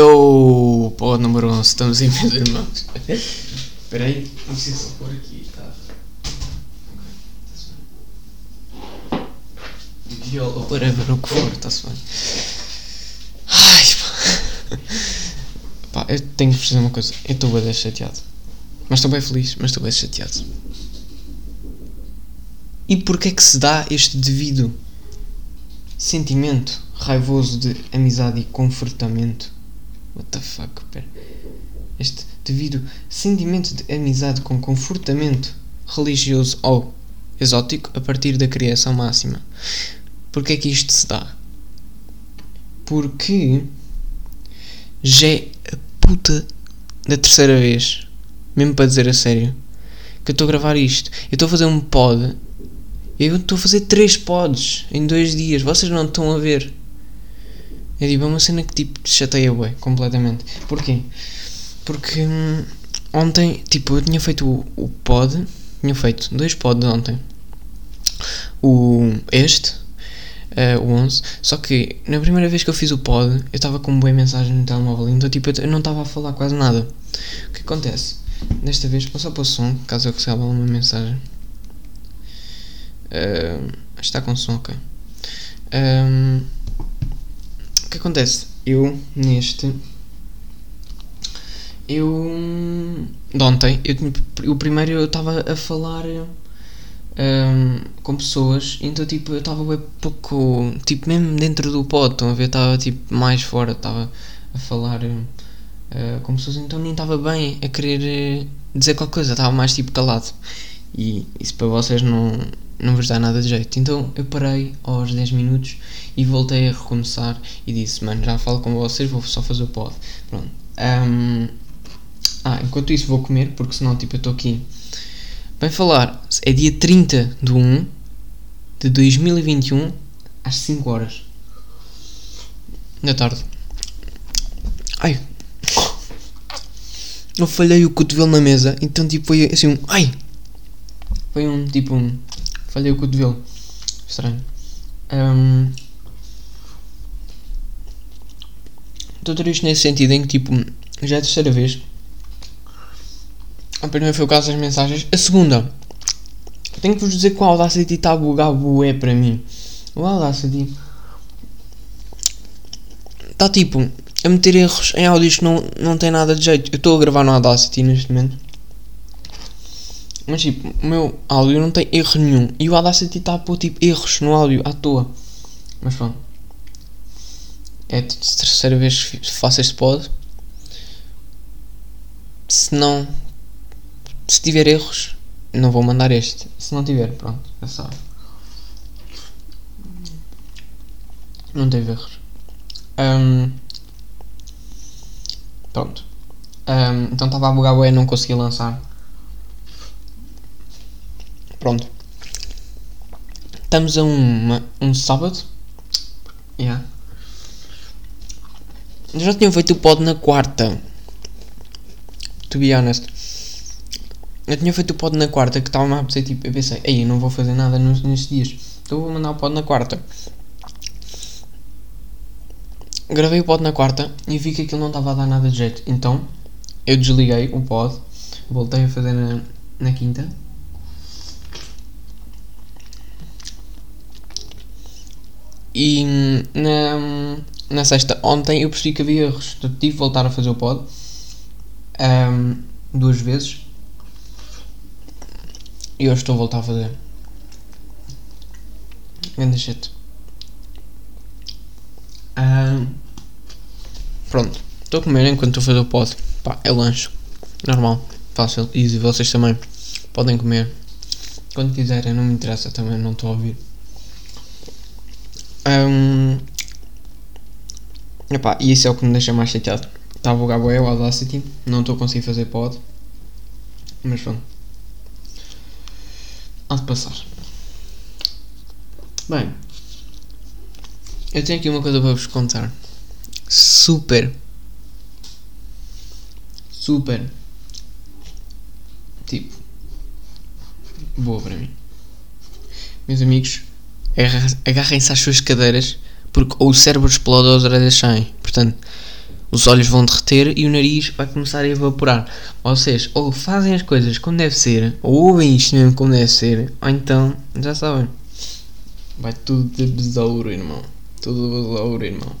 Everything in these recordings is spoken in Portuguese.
Oh, pode número 11, estamos em meus irmãos. Espera aí, sei se pôr aqui, tá? Viola, whatever, o que for, está-se bem. Ai, pá. Pá, eu tenho que fazer uma coisa. Eu estou bem chateado. Mas estou bem feliz, mas estou bem chateado. E porquê é que se dá este devido sentimento raivoso de amizade e confortamento? What the fuck, pera. Este devido sentimento de amizade com confortamento religioso ou exótico a partir da criação máxima. Porquê é que isto se dá? Porque já é a puta da terceira vez, mesmo para dizer a sério, que eu estou a gravar isto. Eu estou a fazer um pod. Eu estou a fazer três pods em dois dias. Vocês não estão a ver. É tipo, uma cena que tipo te chateia bué, completamente. Porquê? Porque hum, ontem, tipo, eu tinha feito o, o pod, tinha feito dois pods ontem. O este, uh, o 11, só que na primeira vez que eu fiz o pod, eu estava com uma boa mensagem no telemóvel, então tipo, eu não estava a falar quase nada. O que acontece? Desta vez, vou só para o som, caso eu receba uma mensagem. Uh, está com som, ok. Um, que acontece? Eu, neste. Eu. De ontem, eu, o primeiro eu estava a falar. Um, com pessoas, então tipo, eu estava bem pouco, tipo, mesmo dentro do pod, estão a ver, estava tipo mais fora, estava a falar uh, com pessoas, então nem estava bem a querer uh, dizer qualquer coisa, estava mais tipo calado. E isso para vocês não, não vos dá nada de jeito. Então eu parei aos 10 minutos e voltei a recomeçar e disse, mano, já falo com vocês, vou só fazer o pod. Pronto. Um, ah, enquanto isso vou comer, porque senão tipo eu estou aqui. Vai falar, é dia 30 de 1 de 2021 às 5 horas da tarde. Ai, eu falhei o cotovelo na mesa, então tipo foi assim um. Ai! Foi um tipo um. Falhei o cotovelo. Estranho. Um, Estou triste nesse sentido em que tipo. Já é a terceira vez. A primeira foi o caso das mensagens. A segunda. Tenho que vos dizer que o Audacity está a bugar bué para mim. O Audacity. Está tipo a meter erros em áudios que não, não tem nada de jeito. Eu estou a gravar no Audacity neste momento. Mas tipo, o meu áudio não tem erro nenhum. E o Audacity está a pôr tipo erros no áudio à toa. Mas pronto. É a terceira vez que faço este pod. Se não. Se tiver erros, não vou mandar este. Se não tiver, pronto, já sabe. Não teve erros. Um, pronto. Um, então estava a bugar e não conseguia lançar. Pronto. Estamos a uma, um sábado. Yeah. Já tinha feito o pod na quarta. To be honest. Eu tinha feito o pod na quarta que estava-me a apetecer tipo. Eu pensei, ei, eu não vou fazer nada nos, nestes dias. Então vou mandar o pod na quarta. Gravei o pod na quarta e vi que aquilo não estava a dar nada de jeito. Então eu desliguei o pod. Voltei a fazer na, na quinta. E na, na sexta, ontem, eu percebi que havia erros. Tive de voltar a fazer o pod um, duas vezes. E hoje estou a voltar a fazer. Grande shit. Um, pronto, estou a comer enquanto estou a fazer o pod. Pá, é lanche. Normal, fácil, easy. Vocês também podem comer. Quando quiserem, não me interessa também, não estou a ouvir. Um, epá, e isso é o que me deixa mais chateado. Estava a jogar bué o Audacity, não estou a conseguir fazer pod. Mas pronto. Há de passar. Bem. Eu tenho aqui uma coisa para vos contar. Super. Super. Tipo. Boa para mim. Meus amigos, agarrem-se às suas cadeiras porque ou o cérebro explode ou as orelhas saem. Portanto, os olhos vão derreter e o nariz vai começar a evaporar. Vocês ou fazem as coisas como deve ser, ou ouvem isto mesmo como deve ser, ou então, já sabem, vai tudo de besouro, irmão. Tudo de besouro, irmão.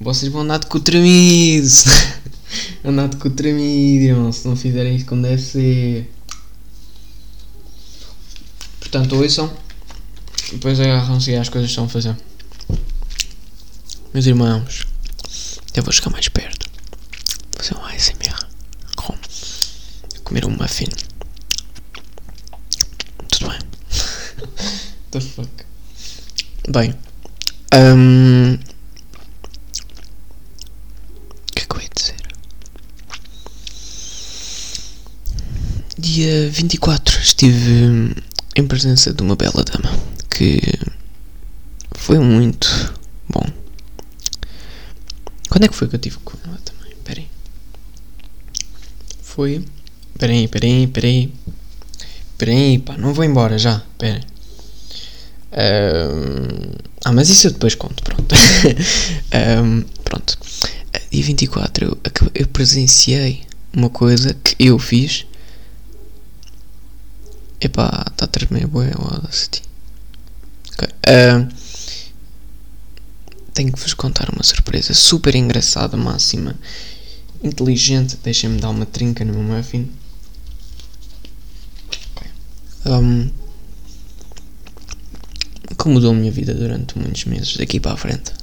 Vocês vão andar de cu tremido. andar de cu tremido, irmão, se não fizerem isto como deve ser. Portanto, ouçam. Depois agarram-se as coisas que estão a fazer. Meus irmãos, eu vou chegar mais perto. Vou fazer um ASMR. Com comer um muffin. Tudo bem. the fuck? Bem. Um, o que é que eu ia dizer? Dia 24 estive em presença de uma bela dama que foi muito bom. Quando é que foi que eu tive com ela também? Peraí. Foi. Peraí, peraí, peraí. Peraí, pá, não vou embora já. Peraí. Um, ah, mas isso eu depois conto, pronto. um, pronto. Dia 24 eu, eu presenciei uma coisa que eu fiz Epá, está a tremer bué o Audacity. Ok. Uh, tenho que vos contar uma surpresa super engraçada, máxima, inteligente. Deixem-me dar uma trinca no meu muffin. Okay. Um, que mudou a minha vida durante muitos meses daqui para a frente.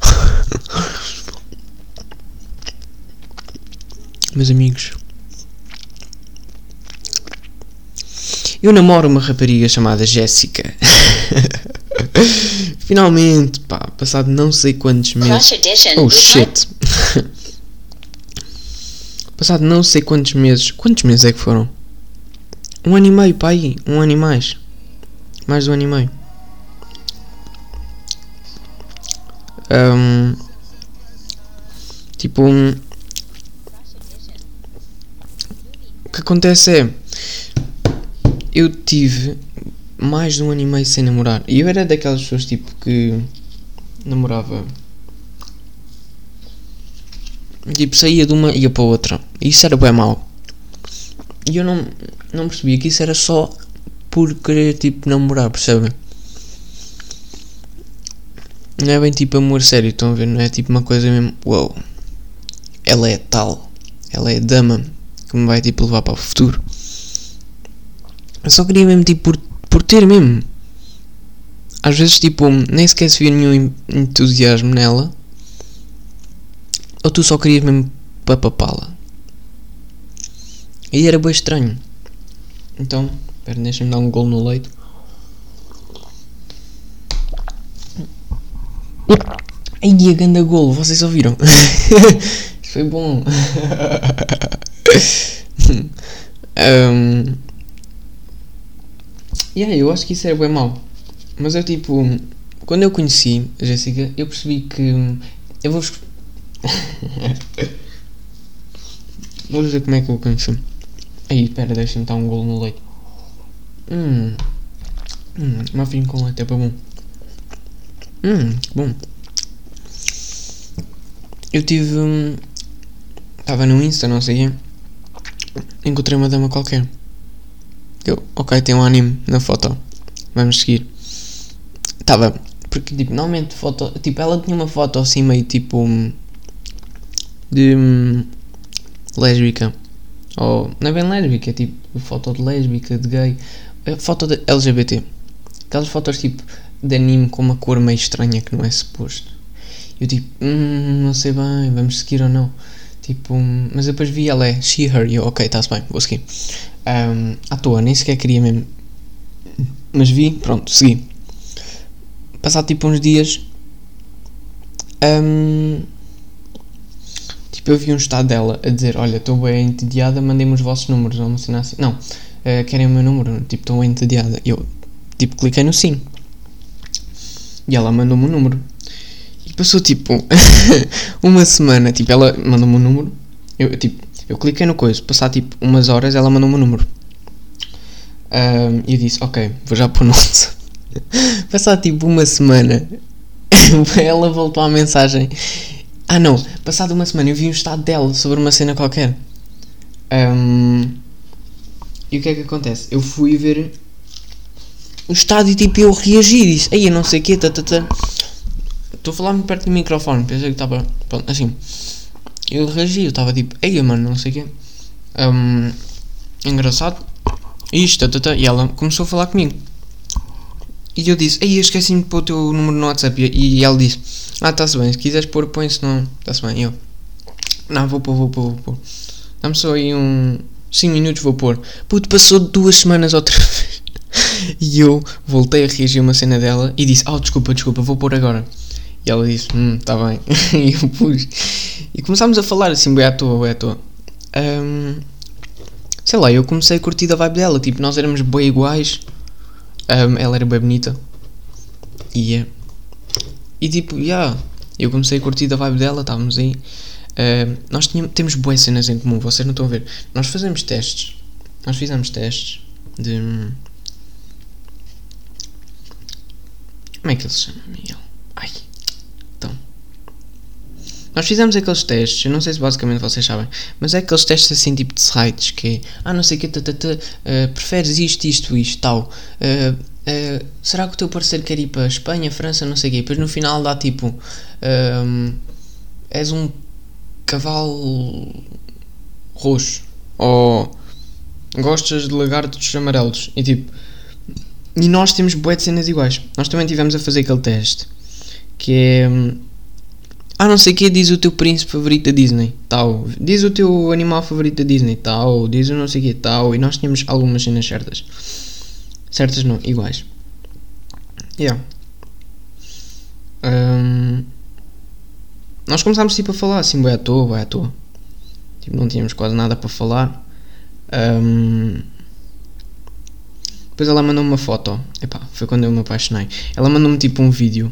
Meus amigos, Eu namoro uma rapariga chamada Jéssica. Finalmente, pá, passado não sei quantos meses. Oh shit. passado não sei quantos meses. Quantos meses é que foram? Um ano e meio, pá aí. Um ano e mais. Mais de um ano e meio. Um, tipo. Um, o que acontece é eu tive mais de um ano e meio sem namorar. E eu era daquelas pessoas tipo que namorava. Tipo, saía de uma e ia para outra. E isso era bem mau. E eu não, não percebia que isso era só por querer tipo namorar, percebem? Não é bem tipo amor sério, estão a ver? Não é tipo uma coisa mesmo. Uou, ela é tal, ela é dama que me vai tipo levar para o futuro. Eu só queria mesmo, tipo, por, por ter mesmo. Às vezes, tipo, nem sequer se via nenhum entusiasmo nela. Ou tu só querias mesmo para papá-la. E era bem estranho. Então, espera, deixa-me dar um gol no leite. Ai, a ganda golo, vocês ouviram? Foi bom. um, Yeah, eu acho que isso é bem mau. Mas eu tipo, quando eu conheci a Jéssica, eu percebi que eu vou Vou dizer como é que eu conheci. Aí, espera, deixa-me dar um golo no leite. Hum. Hum, muffin com leite é bom. Hum, bom. Eu tive. Estava no Insta, não sei. Encontrei uma dama qualquer. Eu, ok, tem um anime na foto. Vamos seguir. Estava. Porque, tipo, normalmente foto. Tipo, ela tinha uma foto assim meio tipo. de. Hum, lésbica. Ou. Não é bem lésbica, é tipo. foto de lésbica, de gay. É foto de LGBT. Aquelas fotos tipo. de anime com uma cor meio estranha que não é suposto. Eu tipo. Hum, não sei bem, vamos seguir ou não. Tipo, mas depois vi ela é she, her, eu, ok, está-se bem, vou seguir. Um, à toa, nem sequer queria mesmo. Mas vi, pronto, segui. Passado tipo uns dias. Um, tipo, eu vi um estado dela a dizer: Olha, estou bem entediada, mandem-me os vossos números. Não, assim. Não, uh, querem o meu número? Tipo, estou bem entediada. Eu, tipo, cliquei no sim. E ela mandou-me o um número. Passou tipo uma semana, tipo, ela mandou-me um número. Eu, tipo, eu cliquei no coisa, passar tipo umas horas, ela mandou-me um número. E eu disse, ok, vou já pôr no Passar tipo uma semana, ela voltou à mensagem Ah não, passado uma semana eu vi um estado dela sobre uma cena qualquer. Um, e o que é que acontece? Eu fui ver o estado e tipo eu reagi e disse, aí eu não sei o quê, tá, tá, tá. Estou a falar muito perto do microfone, pensei que estava. Assim. Eu reagi, eu estava tipo, ei mano, não sei o quê. Um, engraçado. Isto, tá, tá, tá. E ela começou a falar comigo. E eu disse, ei, esqueci-me de pôr o teu número no WhatsApp. E, e ela disse, ah, está-se bem, se quiseres pôr, põe-se não. Está-se bem. E eu, não, vou pôr, vou pôr, vou pôr. Dá-me só aí um 5 minutos, vou pôr. Puto, passou duas semanas outra vez. e eu voltei a reagir uma cena dela e disse, oh, desculpa, desculpa, vou pôr agora. E ela disse, hum, está bem. e eu pus. E começámos a falar assim, bem à toa, bem à toa. Um, sei lá, eu comecei a curtir a vibe dela. Tipo, nós éramos bem iguais. Um, ela era bem bonita. E, yeah. e tipo, já. Yeah, eu comecei a curtir a vibe dela, estávamos aí. Nós tínhamos, temos boas cenas em comum, vocês não estão a ver. Nós fazemos testes. Nós fizemos testes de. Como é que ele se chama, Miguel? Ai. Nós fizemos aqueles testes, eu não sei se basicamente vocês sabem, mas é aqueles testes assim tipo de sites que é, ah não sei o que, uh, preferes isto, isto, isto, tal. Uh, uh, será que o teu parceiro quer ir para Espanha, França, não sei o quê? Depois no final dá tipo, és um cavalo roxo ou gostas de lagartos amarelos e tipo, e nós temos bué de cenas iguais. Nós também tivemos a fazer aquele teste que é ah, não sei o que, diz o teu príncipe favorito da Disney, tal. Diz o teu animal favorito da Disney, tal. Diz o não sei o que, tal. E nós tínhamos algumas cenas certas. Certas não, iguais. Yeah. Um, nós começámos tipo a falar assim, vai à toa, vai à toa. Tipo, não tínhamos quase nada para falar. Um, depois ela mandou-me uma foto. Epá, foi quando eu me apaixonei. Ela mandou-me tipo um vídeo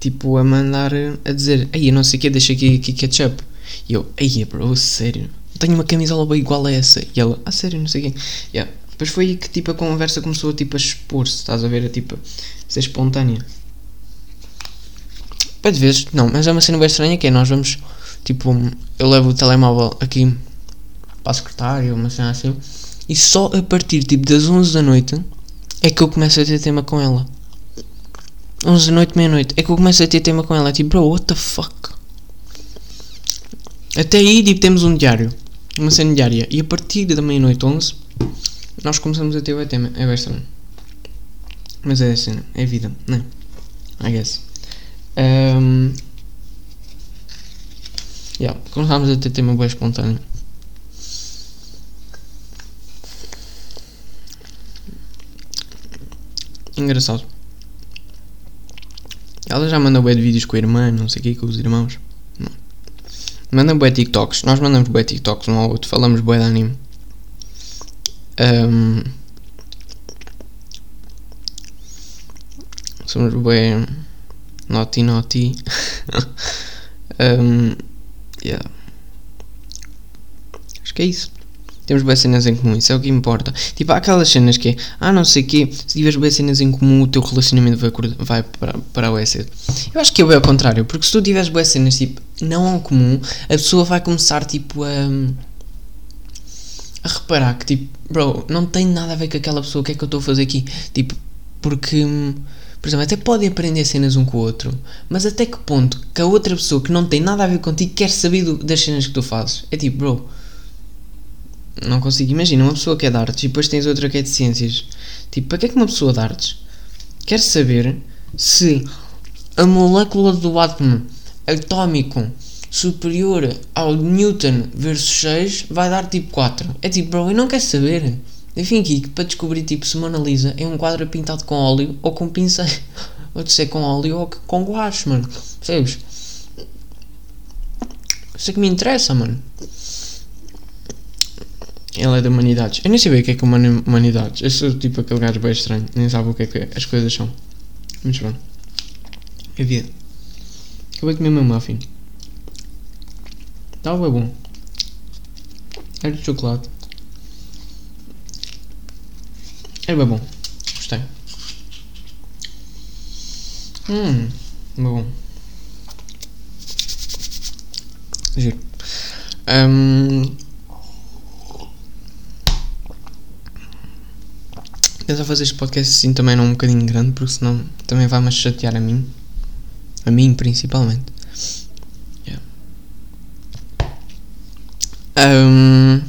tipo, a mandar, a dizer, aí não sei o que, deixa aqui, aqui ketchup. E eu, aí bro, sério, tenho uma camisola igual a essa. E ela, ah, sério, não sei o quê. Yeah. Depois foi aí que tipo, a conversa começou tipo, a expor-se, estás a ver, a, tipo, a ser espontânea. Pode vezes, não, mas é uma cena bem estranha que é, nós vamos, tipo, eu levo o telemóvel aqui para a secretária, uma cena assim, e só a partir tipo das 11 da noite é que eu começo a ter tema com ela. 11 da noite, meia-noite. É que eu começo a ter tema com ela. Tipo, bro, what the fuck? Até aí, tipo, temos um diário. Uma cena diária. E a partir da meia-noite, 11, nós começamos a ter o tema. É estranho. Mas é a cena. É vida, né? I guess. Um, yeah, começámos a ter tema bem espontâneo. Engraçado. Ela já manda bué de vídeos com a irmã, não sei o que, com os irmãos. Não. Manda bué TikToks. Nós mandamos bué TikToks um ao outro. Falamos bué de anime. Um, somos bué naughty naughty. um, yeah. Acho que é isso. Temos boas cenas em comum, isso é o que importa. Tipo, há aquelas cenas que é, ah, não sei o quê, se tiveres boas cenas em comum, o teu relacionamento vai, vai para, para o EC. Eu acho que é ao contrário, porque se tu tiveres boas cenas, tipo, não em comum, a pessoa vai começar, tipo, a. a reparar que, tipo, bro, não tem nada a ver com aquela pessoa, o que é que eu estou a fazer aqui? Tipo, porque. Por exemplo, até podem aprender cenas um com o outro, mas até que ponto que a outra pessoa que não tem nada a ver contigo quer saber do, das cenas que tu fazes? É tipo, bro, não consigo. Imagina uma pessoa que é de artes e depois tens outra que é de ciências. Tipo, para que é que uma pessoa de artes quer saber se a molécula do átomo atómico superior ao Newton versus 6 vai dar tipo 4? É tipo, bro, eu não quero saber. Enfim, aqui para descobrir tipo se Mona Lisa é um quadro pintado com óleo ou com pincel. ou se é com óleo ou com guache, mano. Percebes? Isso é que me interessa, mano. Ele é da humanidades. Eu nem sei o que é que é humanidades. Eu sou tipo aquele gajo bem estranho. Nem sabe o que é que as coisas são. Bem. É vida. Acabei de comer meu muffin. Estava bem bom. Era de chocolate. Era bem bom. Gostei. Hum, bem bom. Giro. Um, tentar fazer este podcast assim também não um bocadinho grande, porque senão também vai-me chatear a mim. A mim, principalmente. Yeah. Um,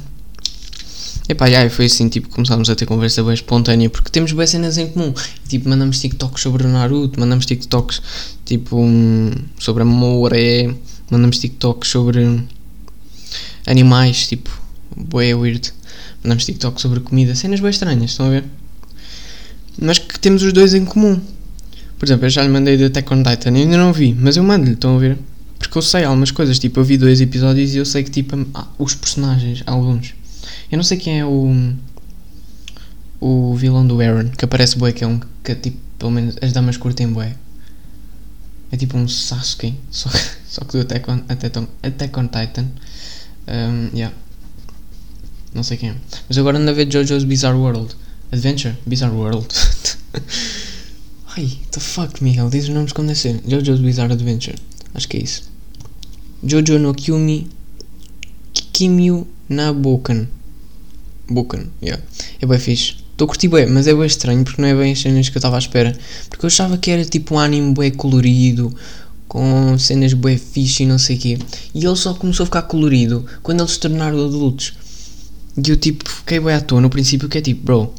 epá, yeah, foi assim, tipo, começámos a ter conversa bem espontânea, porque temos bem cenas em comum. Tipo, mandamos TikToks sobre o Naruto, mandamos TikToks, tipo, sobre amor, é... Mandamos TikToks sobre animais, tipo, bué weird. Mandamos TikToks sobre comida, cenas bem estranhas, estão a ver? Mas que temos os dois em comum. Por exemplo, eu já lhe mandei de Attack on Titan, ainda não vi, mas eu mando-lhe, estão a ver? Porque eu sei algumas coisas, tipo, eu vi dois episódios e eu sei que, tipo, os personagens, alguns. Eu não sei quem é o. O vilão do Aaron, que aparece bué, que é um. que, tipo, pelo menos as damas curtem bué. É tipo um Sasuke, só, só que do Attack on, Attack on, Attack on Titan. Um, yeah. Não sei quem é. Mas agora ando a ver JoJo's Bizarre World. Adventure? Bizarre World. Ai, the fuck, Miguel? Diz os nomes como deve ser. JoJo's Bizarre Adventure. Acho que é isso. Jojo no Kyumi Kimyu na Boken. Boken, yeah. É bem fixe. Estou a curtir bem, mas é bem estranho porque não é bem as cenas que eu estava à espera. Porque eu achava que era tipo um anime bem colorido, com cenas bem fixe e não sei o quê. E ele só começou a ficar colorido quando eles se tornaram adultos. E eu tipo fiquei bem à toa no princípio que é tipo, bro,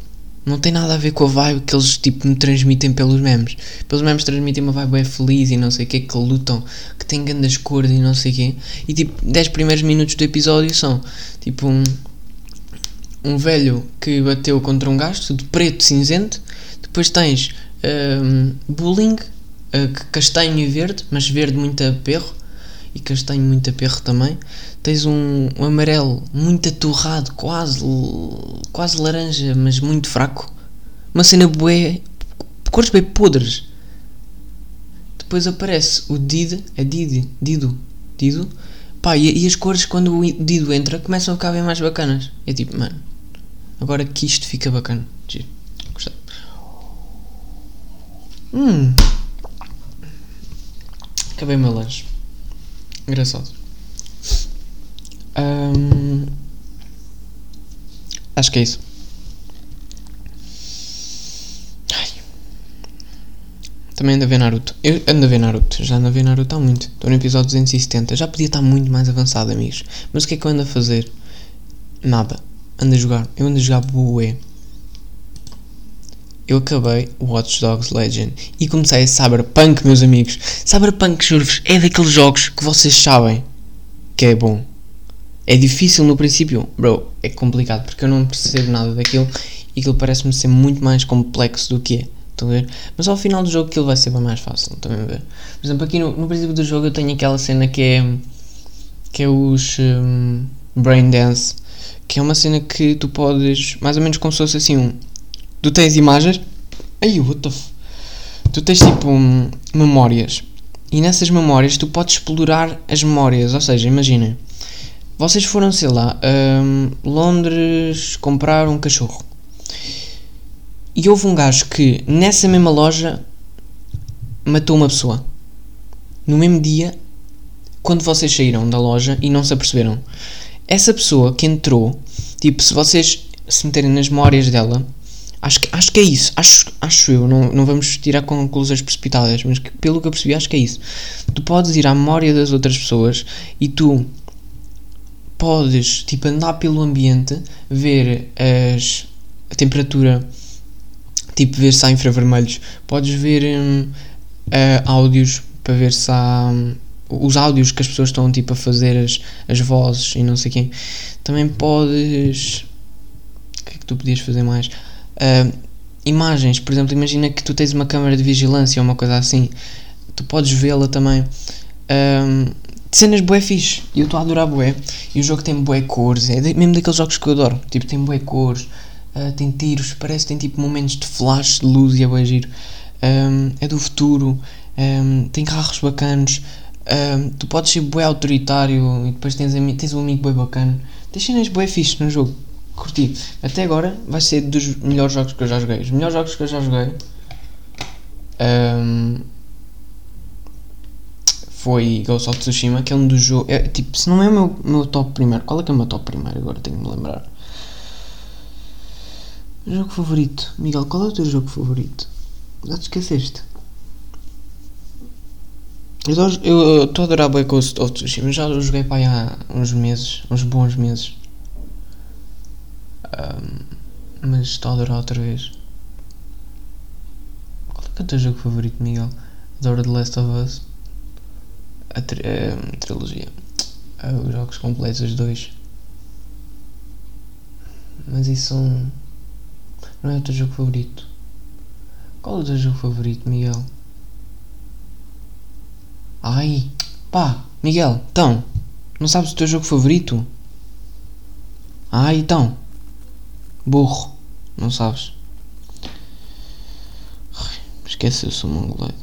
não tem nada a ver com a vibe que eles tipo me transmitem pelos memes. Pelos memes transmitem uma vibe bem feliz e não sei o que, que lutam, que têm grandes cores e não sei o que. E tipo, 10 primeiros minutos do episódio são tipo um, um velho que bateu contra um gajo, tudo preto, cinzento. Depois tens um, bullying, uh, castanho e verde, mas verde muito a perro e castanho muito a perro também. Tens um, um amarelo muito atorrado, quase, quase laranja, mas muito fraco. Uma cena bué, cores bem podres. Depois aparece o Did, é Did, Dido, Dido. Pá, e, e, as cores quando o Dido entra começam a ficar bem mais bacanas. É tipo, mano, agora que isto fica bacana. Giro. Gostei. Hum. Acabei o meu lanche. Engraçado. Acho que é isso. Ai. Também ando a ver Naruto. Eu ando a ver Naruto. Já ando a ver Naruto há muito. Estou no episódio 270. Já podia estar muito mais avançado, amigos. Mas o que é que eu ando a fazer? Nada. Ando a jogar. Eu ando a jogar Bué. Eu acabei Watch Dogs Legend e comecei a Cyberpunk, meus amigos. Cyberpunk, juro-vos, é daqueles jogos que vocês sabem que é bom. É difícil no princípio, bro, é complicado porque eu não percebo nada daquilo e aquilo parece-me ser muito mais complexo do que é. Estão a ver? Mas ao final do jogo aquilo vai ser bem mais fácil, também a ver. Por exemplo, aqui no, no princípio do jogo eu tenho aquela cena que é que é os um, Brain Dance, que é uma cena que tu podes, mais ou menos como se fosse assim um. Tu tens imagens. Ai, what the f... Tu tens tipo um, memórias. E nessas memórias tu podes explorar as memórias. Ou seja, imaginem vocês foram, sei lá, um, Londres comprar um cachorro. E houve um gajo que nessa mesma loja matou uma pessoa. No mesmo dia, quando vocês saíram da loja e não se aperceberam. Essa pessoa que entrou, tipo, se vocês se meterem nas memórias dela, acho que, acho que é isso. Acho, acho eu, não, não vamos tirar conclusões precipitadas, mas que, pelo que eu percebi, acho que é isso. Tu podes ir à memória das outras pessoas e tu podes tipo andar pelo ambiente, ver as, a temperatura, tipo ver se há infravermelhos, podes ver uh, áudios para ver se há um, os áudios que as pessoas estão tipo a fazer as, as vozes e não sei quem. Também podes o que é que tu podias fazer mais? Uh, imagens, por exemplo, imagina que tu tens uma câmera de vigilância ou uma coisa assim, tu podes vê-la também. Um, cenas bué fixe. E eu estou a adorar bué. E o jogo tem bué cores. É de, mesmo daqueles jogos que eu adoro. Tipo, tem bué cores. Uh, tem tiros. Parece que tem tipo momentos de flash, de luz e é bué giro. Um, é do futuro. Um, tem carros bacanos. Um, tu podes ser bué autoritário e depois tens, tens um amigo bué bacana. Tens cenas bué fixe no jogo. Curti. Até agora vai ser dos melhores jogos que eu já joguei. Os melhores jogos que eu já joguei. Um, foi Ghost of Tsushima, que é um dos jogos. É, tipo, se não é o meu, meu top primeiro, qual é que é o meu top primeiro? Agora tenho de me lembrar. Jogo favorito. Miguel, qual é o teu jogo favorito? Já te esqueceste? Eu estou a adorar bem Ghost of Tsushima. Já joguei para aí há uns meses, uns bons meses. Um, mas estou a adorar outra vez. Qual é, que é o teu jogo favorito, Miguel? Adoro The Last of Us. A, tri a trilogia. Os jogos completos, os dois. Mas isso. Não é o teu jogo favorito. Qual é o teu jogo favorito, Miguel? Ai, pá, Miguel, então, não sabes o teu jogo favorito? Ai, então, burro, não sabes? Esquece, eu sou mongoloide.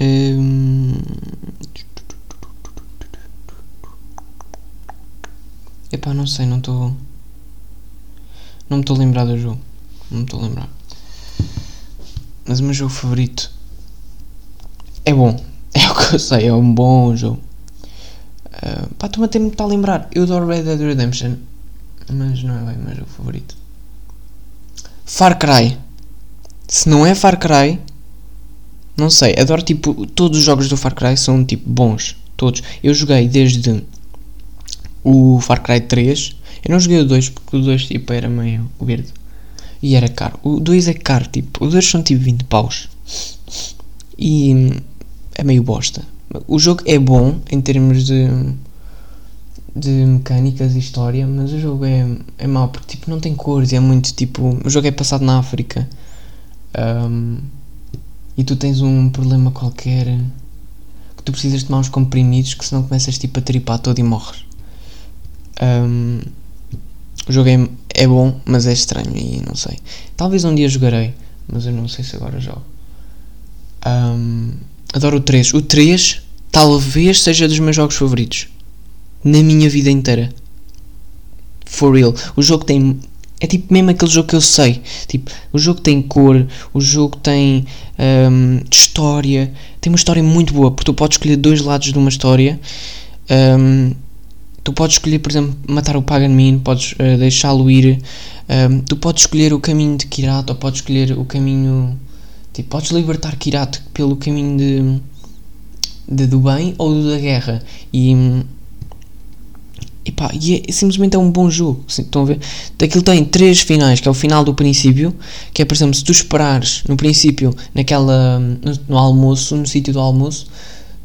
Hum... Epá, não sei, não estou. Não me estou a lembrar do jogo. Não me estou a lembrar. Mas o meu jogo favorito é bom. É o que eu sei, é um bom jogo. Uh, pá, estou-me até muito a lembrar. Eu adoro Red Dead Redemption. Mas não é bem o meu jogo favorito. Far Cry. Se não é Far Cry, não sei. Adoro tipo. Todos os jogos do Far Cry são tipo bons. Todos. Eu joguei desde o Far Cry 3. Eu não joguei o 2 porque o 2 tipo era meio verde. E era caro. O 2 é caro, tipo. O 2 são tipo 20 paus. E é meio bosta. O jogo é bom em termos de de mecânicas e história, mas o jogo é, é mau porque tipo não tem cores, é muito tipo. O jogo é passado na África um, e tu tens um problema qualquer que tu precisas tomar uns comprimidos que senão começas tipo a tripar todo e morres. Um, o jogo é, é bom, mas é estranho e não sei. Talvez um dia jogarei, mas eu não sei se agora jogo. Um, adoro o 3. O 3 talvez seja dos meus jogos favoritos na minha vida inteira. For real. O jogo tem. É tipo mesmo aquele jogo que eu sei. Tipo, o jogo tem cor, o jogo tem um, história. Tem uma história muito boa, porque tu podes escolher dois lados de uma história. Um, tu podes escolher, por exemplo, matar o Pagan Min, podes uh, deixá-lo ir. Um, tu podes escolher o caminho de Kirat, ou podes escolher o caminho. Tipo, podes libertar Kirat pelo caminho de, de do bem ou do da guerra. E e pá, e é, simplesmente é um bom jogo. Estão a ver? Daquilo tem três finais, que é o final do princípio, que é, por exemplo, se tu esperares no princípio, naquela, no, no almoço, no sítio do almoço,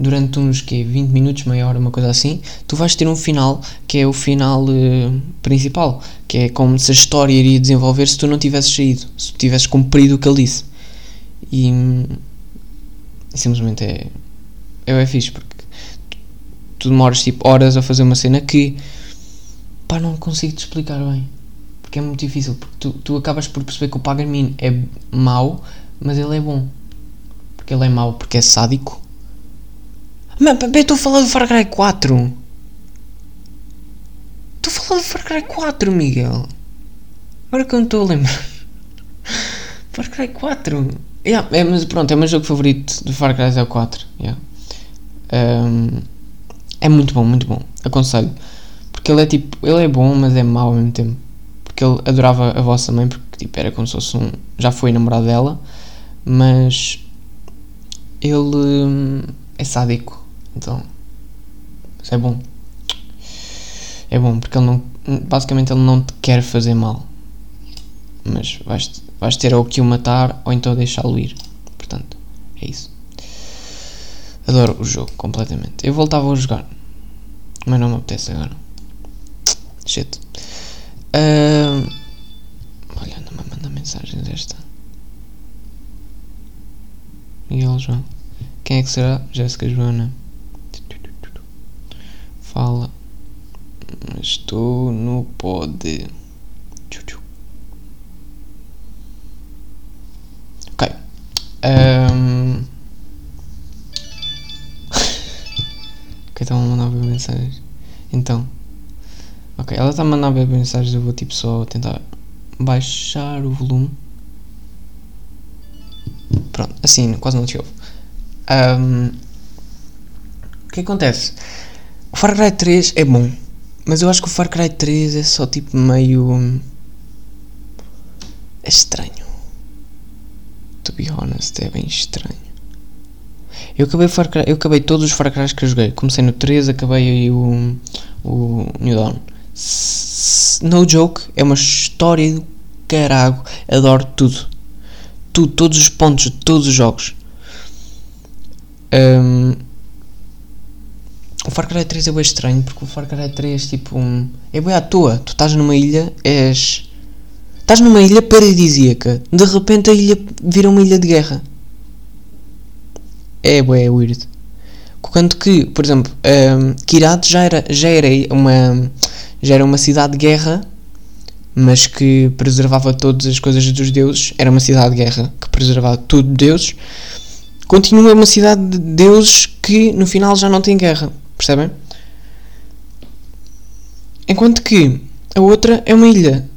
durante uns que 20 minutos, meia hora, uma coisa assim, tu vais ter um final que é o final uh, principal, que é como se a história iria desenvolver se tu não tivesses saído, se tu tivesses cumprido o que ele disse. E, simplesmente é, é, é fixe, porque tu demoras tipo horas a fazer uma cena que pá, não consigo te explicar bem. Porque é muito difícil. Porque tu, tu acabas por perceber que o Paganmin é mau, mas ele é bom. Porque ele é mau porque é sádico. Mas estou a falar do Far Cry 4. Estou a falar do Far Cry 4, Miguel. Agora que eu não estou a lembrar. Far Cry 4. Yeah, é, mas pronto, é o meu jogo favorito do Far Cry é o 4. Yeah. Um, é muito bom, muito bom. Aconselho. Porque ele é tipo. Ele é bom, mas é mau ao mesmo tempo. Porque ele adorava a vossa mãe, porque tipo, era como se fosse um. Já foi namorado dela, mas. Ele hum, é sádico. Então. Isso é bom. É bom, porque ele não. Basicamente ele não te quer fazer mal. Mas vais, vais ter ou que o matar ou então deixá-lo ir. Portanto, é isso. Adoro o jogo completamente. Eu voltava a jogar, mas não me apetece agora. Shit. Uh, olha, não me manda mensagens esta. Miguel João. Quem é que será? Jéssica Joana. Fala. Estou no pod. Ok. Um, Ok, estão a mandar ver mensagens. Então. Ok, ela está a mandar ver mensagens, eu vou tipo só tentar baixar o volume. Pronto, assim quase não te ouve. Um, O que acontece? O Far Cry 3 é bom, mas eu acho que o Far Cry 3 é só tipo meio. É estranho. To be honest, é bem estranho. Eu acabei, Far Cry, eu acabei todos os Far Cry que eu joguei. Comecei no 3, acabei o, o New Dawn. No joke, é uma história do carago. Adoro tudo. Tudo, todos os pontos de todos os jogos. Um, o Far Cry 3 é bem estranho porque o Far Cry 3 tipo é bem à toa. Tu estás numa ilha, és. Estás numa ilha paradisíaca. De repente a ilha vira uma ilha de guerra. É bué weird. Quanto que, por exemplo, um, Kirat já era, já era uma já era uma cidade de guerra, mas que preservava todas as coisas dos deuses. Era uma cidade de guerra que preservava tudo de deuses. Continua uma cidade de deuses que no final já não tem guerra. Percebem? Enquanto que a outra é uma ilha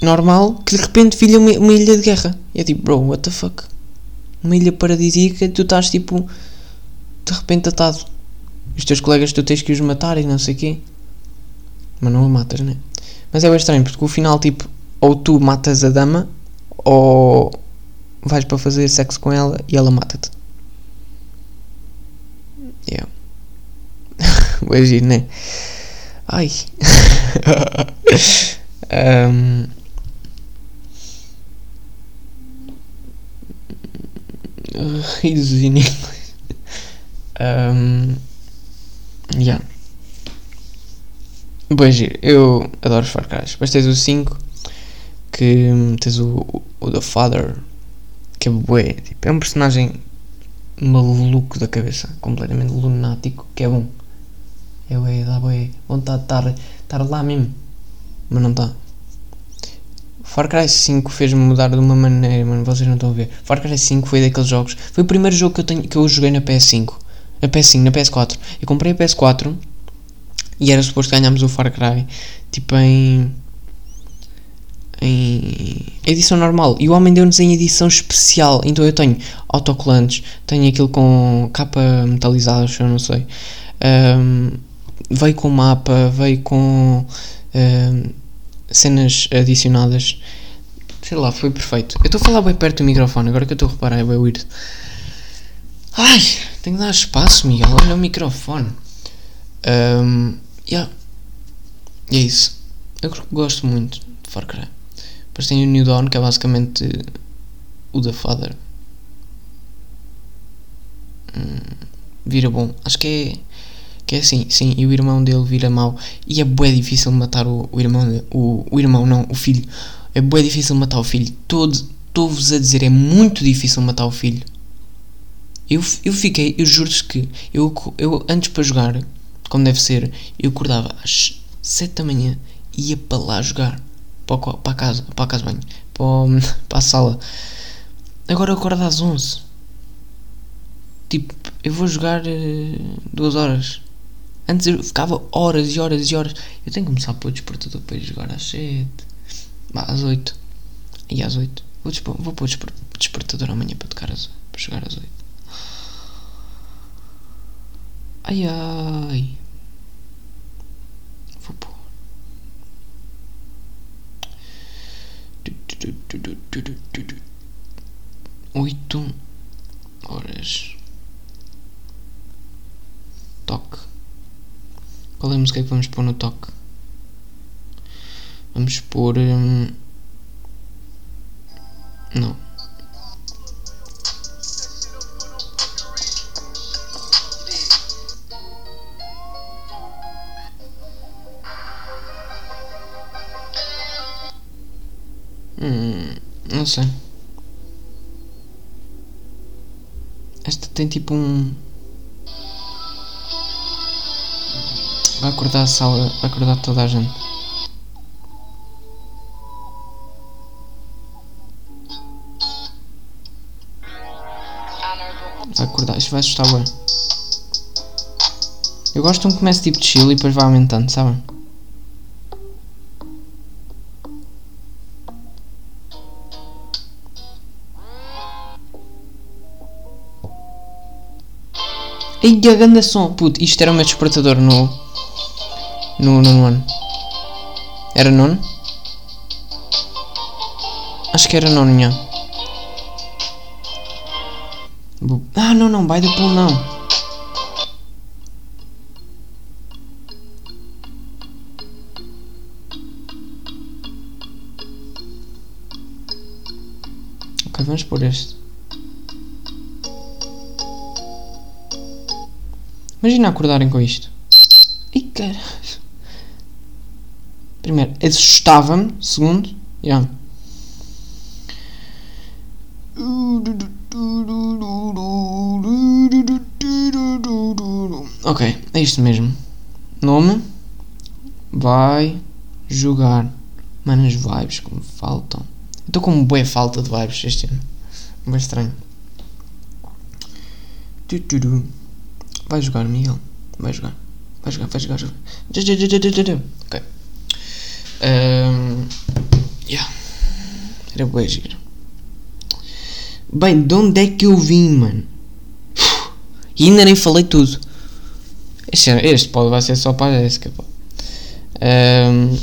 normal que de repente vira uma, uma ilha de guerra. E é tipo, bro, what the fuck? Uma ilha paradisíaca tu estás tipo de repente atado. Os teus colegas tu tens que os matar e não sei quê. Mas não a matas, né? Mas é bem estranho porque o final tipo, ou tu matas a dama ou vais para fazer sexo com ela e ela mata-te. Yeah. Hoje, né? Ai. um, risos inglês. Um, yeah. Bem giro, eu adoro os Far Cry. Depois tens o 5, que tens o, o, o The Father, que é bué, tipo, é um personagem maluco da cabeça, completamente lunático, que é bom. É bué, dá bué vontade de estar, estar lá mesmo, mas não está. Far Cry 5 fez-me mudar de uma maneira, mano, vocês não estão a ver. Far Cry 5 foi daqueles jogos, foi o primeiro jogo que eu, tenho, que eu joguei na PS5. Na PS5, na PS4. Eu comprei a PS4 e era suposto ganharmos o Far Cry tipo em. em edição normal. E o homem deu-nos em edição especial. Então eu tenho autocolantes, tenho aquilo com capa metalizada, eu não sei. Um, veio com mapa, veio com. Um, cenas adicionadas. Sei lá, foi perfeito. Eu estou a falar bem perto do microfone, agora que eu estou a reparar, é bem weird. Ai, tenho que dar espaço, Miguel. Olha o microfone. Um, yeah. E é isso. Eu gosto muito de Far Cry. Depois tem o New Dawn, que é basicamente o The Father. Hum, vira bom. Acho que é que é assim, sim, e o irmão dele vira mau. E é bué difícil matar o, o irmão, de, o, o irmão não, o filho. É bué difícil matar o filho. Estou-vos a dizer, é muito difícil matar o filho. Eu, eu fiquei, eu juro-vos que eu, eu antes para jogar, como deve ser, eu acordava às 7 da manhã e ia para lá jogar. Para, para a casa, para a casa banho, para, para a sala. Agora eu acordo às 11. Tipo, eu vou jogar uh, duas horas. Antes eu ficava horas e horas e horas. Eu tenho que começar a pôr o despertador para ir jogar às 7. Às 8. E às 8. Vou, dispor, vou pôr o despertador amanhã para, tocar às, para jogar às 8. Ai ai. Vou pôr. Oito horas. Toque. Qual é a música que vamos pôr no toque? Vamos pôr. Hum... Não. Hum, não sei. Esta tem tipo um. Vai acordar a sala, vai acordar toda a gente. Vai acordar, isto vai assustar bem. Eu gosto de um que comece tipo de chill e depois vai aumentando, sabem? Ei, a grande som. Puto, isto era o meu despertador no. No nono ano. Era nono? Acho que era nono. Bu- Ah, não, não, by the pool não. Vamos por este. Imagina acordarem com isto. Ih, caralho. Primeiro, assustava-me. Segundo, já. Ok, é isto mesmo. Nome. Vai jogar. Mano, as vibes como faltam. Estou com uma boa falta de vibes este ano. Bem estranho. Vai jogar, Miguel. Vai jogar. Vai jogar, vai jogar. jogar. Tu, tu, tu, tu, tu, tu, tu. Ok. Um, yeah. Era boa giro. Bem, de onde é que eu vim, mano? E ainda nem falei tudo. Este, este pode vai ser só para a Jéssica, pá. Um,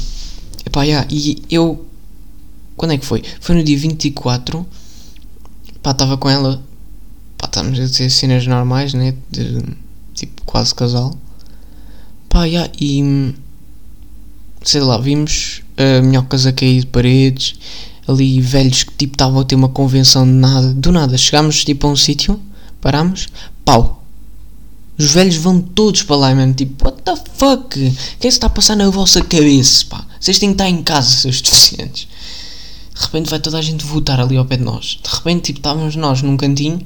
epá, yeah, e eu... Quando é que foi? Foi no dia 24. Pá, estava com ela... Pá, estamos a dizer cenas normais, né? De, tipo, quase casal. Pá, yeah, e... Sei lá, vimos uh, minhocas a cair de paredes. Ali velhos que tipo estavam a ter uma convenção de nada. Do nada, chegámos tipo a um sítio. Parámos. Pau. Os velhos vão todos para lá, mano. Tipo, what the fuck? O que é que está a passar na vossa cabeça, pá? Vocês têm que estar em casa, seus deficientes. De repente vai toda a gente votar ali ao pé de nós. De repente, tipo, estávamos nós num cantinho.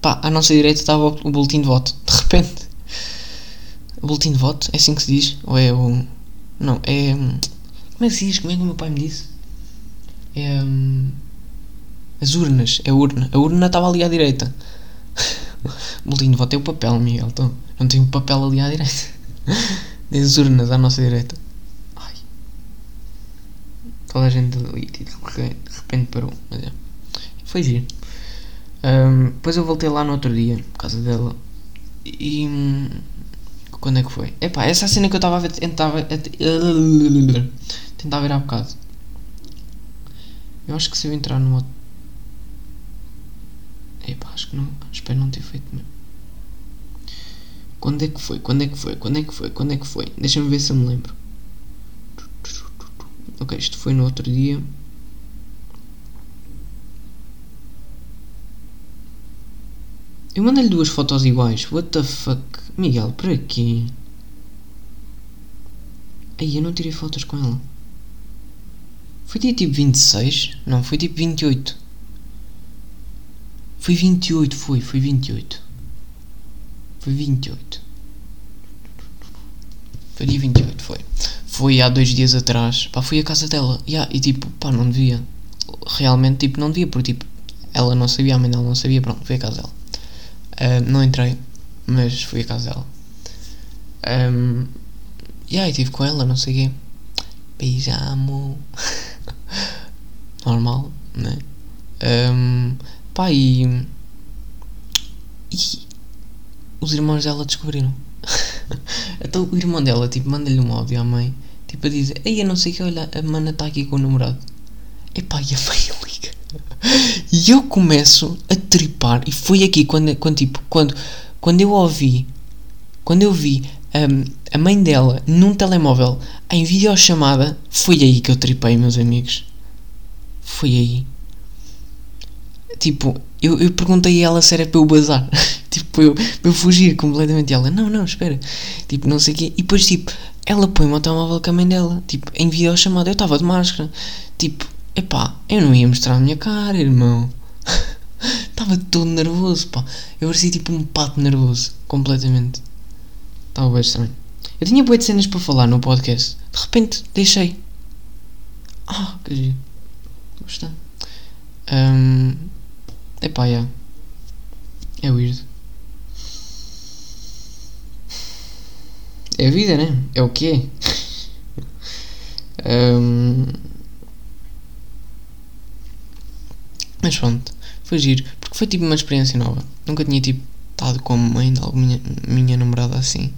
Pá, à nossa direita estava o boletim de voto. De repente. O boletim de voto? É assim que se diz? Ou é o. Não, é. Como é que se diz? Como é que o meu pai me disse? É. As urnas. É a urna. A urna estava ali à direita. O boletim de voto é o papel, Miguel. Então, não tem o papel ali à direita. As urnas à nossa direita. Ai. Toda a gente ali, tipo, de repente parou. Mas é. Foi giro. Hum, depois eu voltei lá no outro dia, por causa dela. E. Quando é que foi? Epá, essa é cena que eu estava a ver. Tentava, tentava ver há bocado. Eu acho que se eu entrar no outro. Epá, acho que não. Espero não ter feito mesmo. Quando é que foi? Quando é que foi? Quando é que foi? Quando é que foi? Deixa-me ver se eu me lembro. Ok, isto foi no outro dia. Eu mandei-lhe duas fotos iguais. What the fuck? Miguel, para quê? Aí eu não tirei fotos com ela. Foi dia tipo 26? Não, foi tipo 28. Foi 28, foi, foi 28. Foi 28. Foi dia 28, foi. Foi há dois dias atrás. Pá, fui à casa dela. Yeah, e tipo, pá, não devia. Realmente, tipo, não devia, porque tipo, ela não sabia, a mãe dela não sabia. Pronto, fui à casa dela. Ah, não entrei, mas fui à casa dela. Um, yeah, e estive com ela, não sei o quê. Beijamo. Normal, né? Um, pá, e, e os irmãos dela descobriram. então o irmão dela, tipo, manda-lhe um áudio à mãe, tipo, a dizer: Ei, eu não sei o que, olha, a mana está aqui com o namorado. Epá, e a mãe liga. E eu começo a tripar, e foi aqui quando, quando tipo, quando, quando eu ouvi, quando eu vi um, a mãe dela num telemóvel em videochamada, foi aí que eu tripei, meus amigos. Foi aí. Tipo, eu, eu perguntei a ela se era para eu bazar. tipo, para eu, para eu fugir completamente. E ela, não, não, espera. Tipo, não sei o quê. E depois, tipo, ela põe-me o telemóvel com a mãe dela. Tipo, em videochamada. Eu estava de máscara. Tipo, epá, eu não ia mostrar a minha cara, irmão. Estava todo nervoso, pá. Eu parecia tipo um pato nervoso. Completamente. Estava bem estranho. Eu tinha boas cenas para falar no podcast. De repente, deixei. Ah, que giro. Gostei. Um, epá, yeah. É weird. É a vida, né? É o que é. Um, mas pronto, foi giro. Porque foi tipo uma experiência nova. Nunca tinha tipo estado com a mãe de alguma minha, minha namorada assim.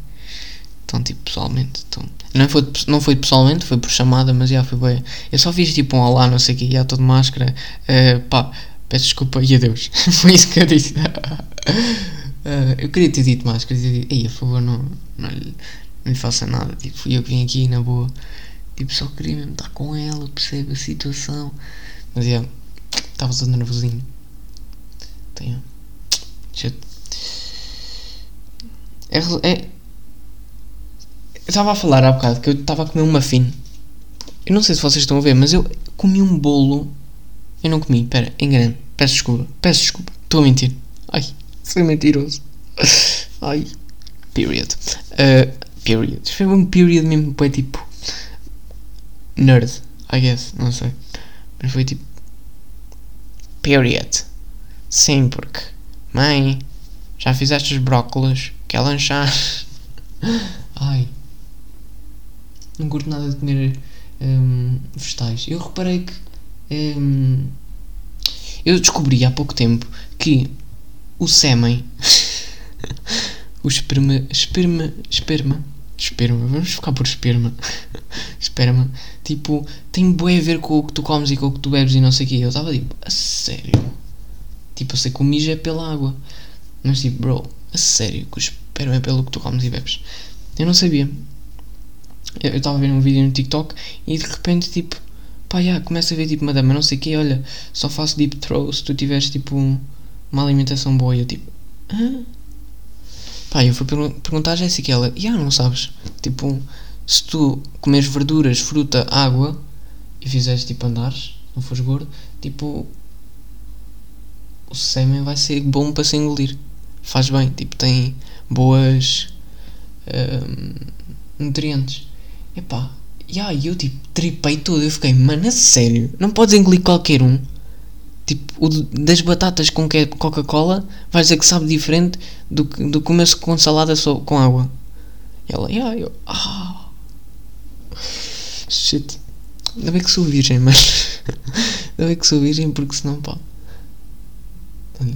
Então, tipo, pessoalmente. Então, não, foi, não foi pessoalmente, foi por chamada, mas já foi bem. Eu só fiz tipo um olá, não sei o que, já todo de máscara. Uh, pá, peço desculpa e adeus. foi isso que eu disse. uh, eu queria ter dito mais, queria ter dito, ei, por favor, não, não, lhe, não lhe faça nada. Tipo, fui eu que vim aqui na boa. Tipo, só queria mesmo estar com ela, percebe a situação. Mas já, estava todo nervosinho. Tenho. É, é, eu estava a falar há bocado que eu estava a comer um muffin. Eu não sei se vocês estão a ver, mas eu comi um bolo. Eu não comi, pera, engano. Peço desculpa, peço desculpa. Estou a mentir. Ai, foi mentiroso. Ai. Period. Uh, period. Foi um period mesmo, foi tipo. Nerd, I guess, não sei. Mas foi tipo. Period. Sim, porque. Mãe, já fizeste os brócolos? Quer lanchar? Ai. Não curto nada de comer um, vegetais. Eu reparei que. Um, eu descobri há pouco tempo que o sêmen. o esperma. Esperma. Esperma. Esperma. Vamos ficar por esperma. esperma. Tipo, tem bué a ver com o que tu comes e com o que tu bebes e não sei o quê. Eu estava tipo, a sério? Tipo, eu sei que o mijo é pela água. Mas tipo, bro, a sério que o esperma é pelo que tu comes e bebes. Eu não sabia. Eu estava a ver um vídeo no TikTok e de repente, tipo, pá, já, começa a ver, tipo, madama, não sei o quê, olha, só faço deep throw se tu tiveres, tipo, uma alimentação boa. E eu, tipo, hã? Pá, eu fui perguntar à Jéssica, ela, já, não sabes, tipo, se tu comeres verduras, fruta, água e fizeres, tipo, andares, não fores gordo, tipo, o sêmen vai ser bom para se engolir. Faz bem, tipo, tem boas hum, nutrientes. Epá, e aí eu tipo tripei tudo. Eu fiquei, mano, a sério, não podes engolir qualquer um. Tipo, o das batatas com que é Coca-Cola vai dizer que sabe diferente do que do começo com salada só com água. E ela, yeah, eu, ah, shit. Ainda bem que sou virgem, mas. Ainda bem que sou virgem porque senão, pá. Olha.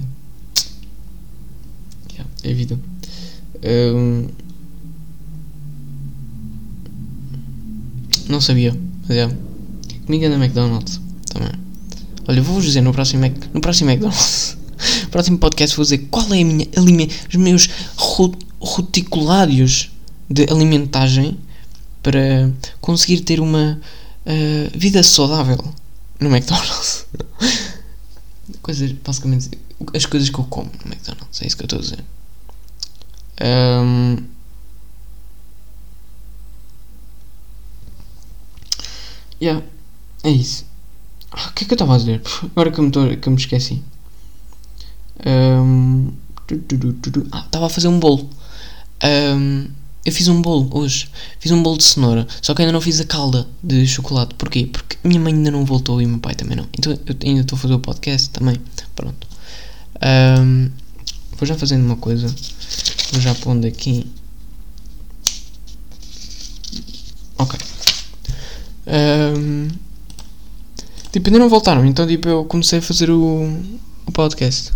Yeah, é vida. Um, Não sabia, mas é. Comigo na McDonald's também. Olha, vou-vos dizer no próximo, Mac, no próximo McDonald's. próximo podcast vou dizer qual é a minha os meus ruticulários de alimentagem para conseguir ter uma uh, vida saudável no McDonald's. coisas, basicamente, as coisas que eu como no McDonald's, é isso que eu estou a dizer. Um, Yeah, é isso. Ah, o que é que eu estava a dizer? Agora que eu me, tô, que eu me esqueci. Um, ah, estava a fazer um bolo. Um, eu fiz um bolo hoje. Fiz um bolo de cenoura. Só que ainda não fiz a calda de chocolate. Porquê? Porque minha mãe ainda não voltou e meu pai também não. Então eu ainda estou a fazer o podcast também. Pronto. Um, vou já fazendo uma coisa. Vou já pondo aqui. Ok. Um, tipo, ainda não voltaram, então tipo, eu comecei a fazer o, o podcast.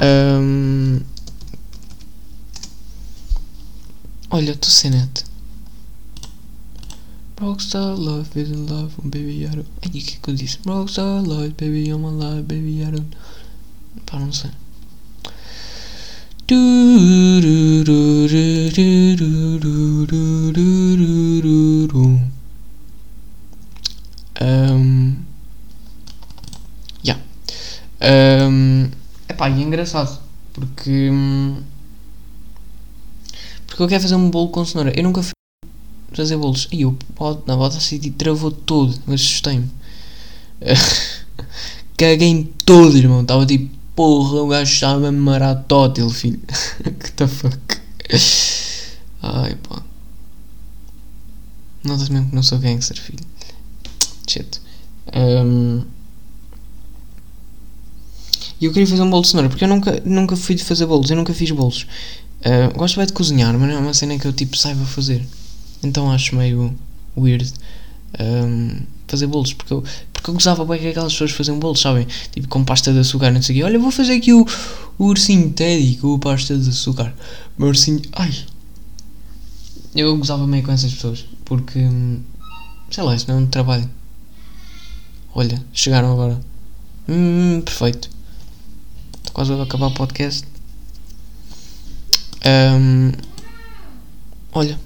Um, olha, tu sem net. Rockstar love, baby love, baby I don't... Ai, o que é que eu disse? Rockstar love, baby I'm alive, baby I don't... Pá, não sei. Du, du, du, epá, e é engraçado porque porque eu quero fazer um bolo com cenoura. Eu nunca fiz fazer bolos. E eu na volta City travou todo, mas assustei-me. Caguei-me todo, irmão. Estava tipo, porra, o gajo estava a marar tótil, filho. que the fuck. Ai pá. Notas mesmo que não sou gangster, filho. Shit. Um, e eu queria fazer um bolo de cenoura, porque eu nunca, nunca fui de fazer bolos, eu nunca fiz bolos. Uh, gosto bem de cozinhar, mas não é uma cena que eu tipo saiba fazer. Então acho meio weird um, fazer bolos, porque eu, porque eu gostava bem que aquelas pessoas faziam bolos, sabem? Tipo com pasta de açúcar, não sei o. Olha, vou fazer aqui o, o ursinho Teddy com pasta de açúcar. O ursinho. Ai! Eu gozava meio com essas pessoas porque. Sei lá, isso não é um trabalho. Olha, chegaram agora. Hum, perfeito. Estou quase a acabar o podcast. Hum, olha.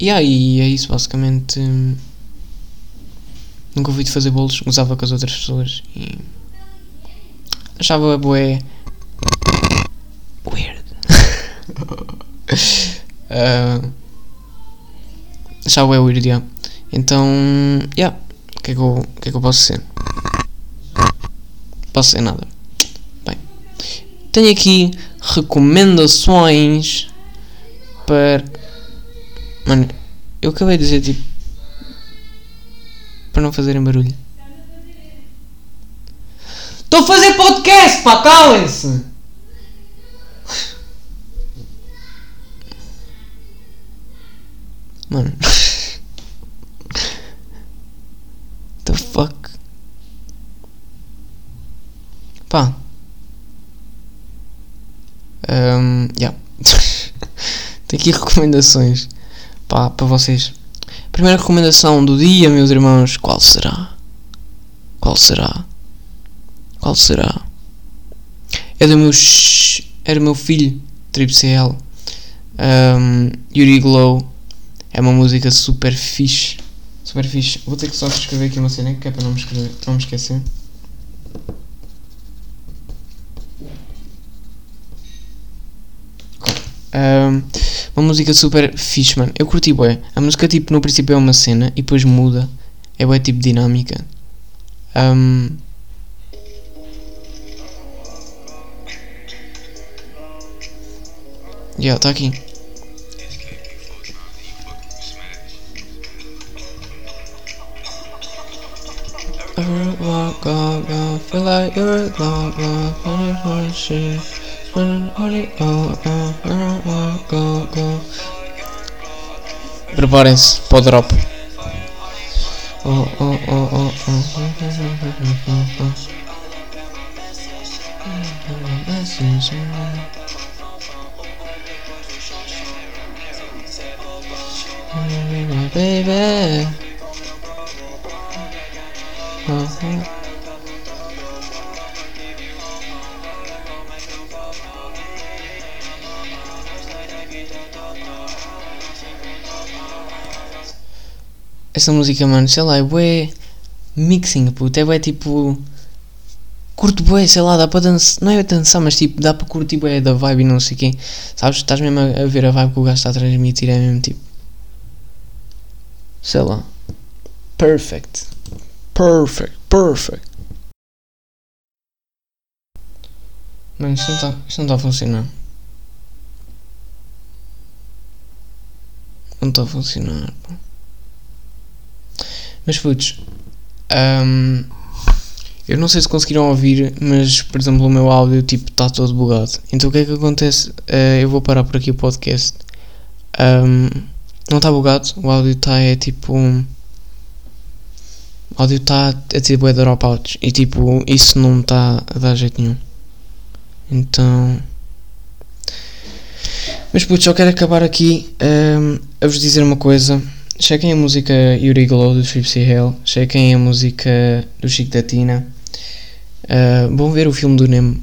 E aí, é isso basicamente. Nunca ouvi de fazer bolos, gozava com as outras pessoas e. Achava bué. Weird. Ah, achava bué weird, yeah. Então. Yeah. O que, é que, eu, que é que eu posso ser? Posso ser nada. Tenho aqui recomendações para. Mano, eu acabei de dizer tipo. Para não fazerem barulho. Estou a fazer podcast, pá, calem-se! Mano. The fuck? Pá. Um, yeah. Tenho aqui recomendações para vocês. Primeira recomendação do dia, meus irmãos. Qual será? Qual será? Qual será? É do meu. sh- do meu filho, Trip CL. Um, Yuri Glow. É uma música super fixe. Super fixe. Vou ter que só escrever aqui uma cena que é para não me, escrever, não me esquecer. Um, uma música super fixe, mano. Eu curti bué. A música, tipo, no princípio é uma cena e depois muda. É bué, tipo, dinâmica. Um, Yeah, tá aqui. Walk, go, go, feel like you're a glow, glow, Prepárense, podrop. Baby Essa música, mano, sei lá, é bué mixing, puto, é bué tipo... Curto bué, sei lá, dá para dançar, não é dançar, mas tipo, dá para curtir bué da vibe e não sei quê. Sabes, estás mesmo a, ver a vibe que o gajo está a transmitir, é mesmo tipo... Sei lá. Perfect. Perfect, perfect. Mano, isto não está tá a funcionar. Não está a funcionar, pá. Mas putos, hum, eu não sei se conseguiram ouvir, mas por exemplo o meu áudio tipo está todo bugado. Então o que é que acontece? Eh, eu vou parar por aqui o podcast. Hum, não está bugado, o áudio está é tipo. O áudio está a dizer bué de dropouts e tipo isso não está a dar jeito nenhum. Então. Mas putos, só quero acabar aqui hum, a vos dizer uma coisa. Chequem a música Yuri Glow do Tripsy Hill. Chequem a música do Chico da Tina. Uh, vão ver o filme do Nemo.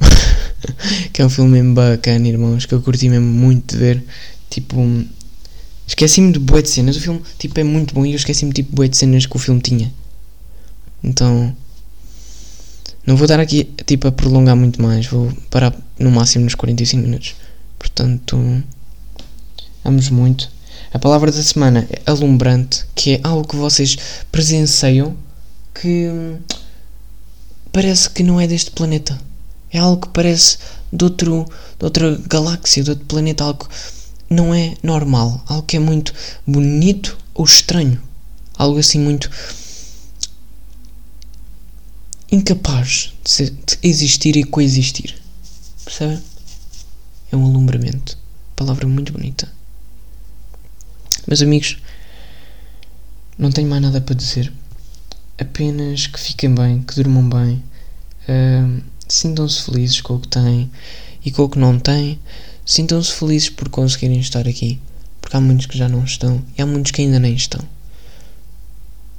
que é um filme mesmo bacana, irmãos. Que eu curti mesmo muito de ver. Tipo. Esqueci-me de bué de cenas. O filme tipo, é muito bom e eu esqueci-me tipo bué de cenas que o filme tinha. Então. Não vou estar aqui tipo a prolongar muito mais. Vou parar no máximo nos 45 minutos. Portanto. Amos muito. A palavra da semana é alumbrante, que é algo que vocês presenciam que hum, parece que não é deste planeta. É algo que parece de, outro, de outra galáxia, de outro planeta, algo que não é normal, algo que é muito bonito ou estranho, algo assim muito incapaz de, ser- de existir e coexistir. Percebem? É um alumbramento. Palavra muito bonita. Meus amigos, não tenho mais nada para dizer. Apenas que fiquem bem, que durmam bem, ahm, sintam-se felizes com o que têm e com o que não têm, sintam-se felizes por conseguirem estar aqui, porque há muitos que já não estão e há muitos que ainda nem estão.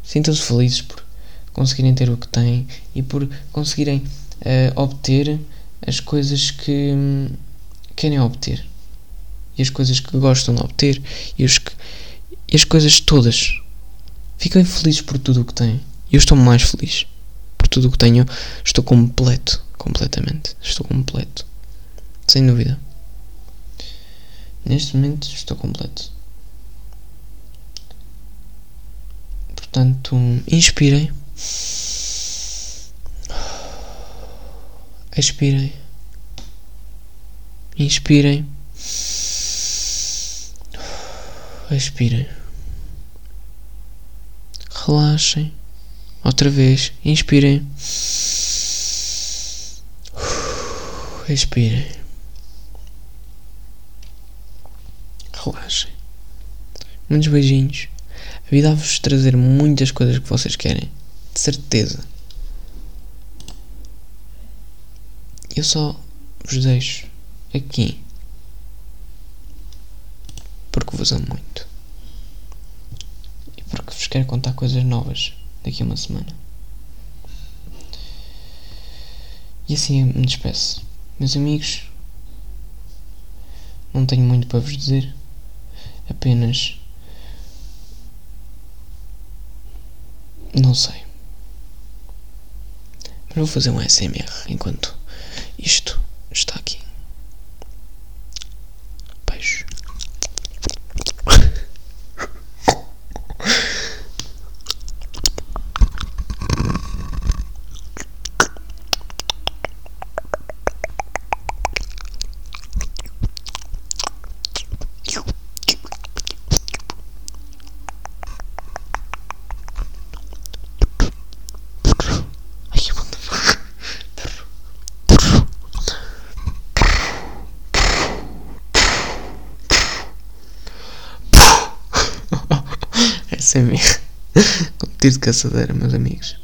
Sintam-se felizes por conseguirem ter o que têm e por conseguirem uh, obter as coisas que hum, querem obter e as coisas que gostam de obter e, os que, e as coisas todas. Fiquem felizes por tudo o que têm. Eu estou mais feliz por tudo o que tenho. Estou completo, completamente. Estou completo. Sem dúvida. Neste momento estou completo. Portanto, inspirem. Expirem. Inspirem. Expirem. Relaxem. Outra vez. Inspirem. Expirem. Relaxem. Muitos beijinhos. A vida vai-vos trazer muitas coisas que vocês querem. De certeza. Eu só vos deixo aqui porque vos amo muito e porque vos quero contar coisas novas daqui a uma semana. E assim me despeço. Meus amigos, não tenho muito para vos dizer, apenas. Não sei. Mas vou fazer um SMR enquanto isto está aqui. Beijo. Ai, what the fuck? SMR. Com tiro de caçadeira, meus amigos.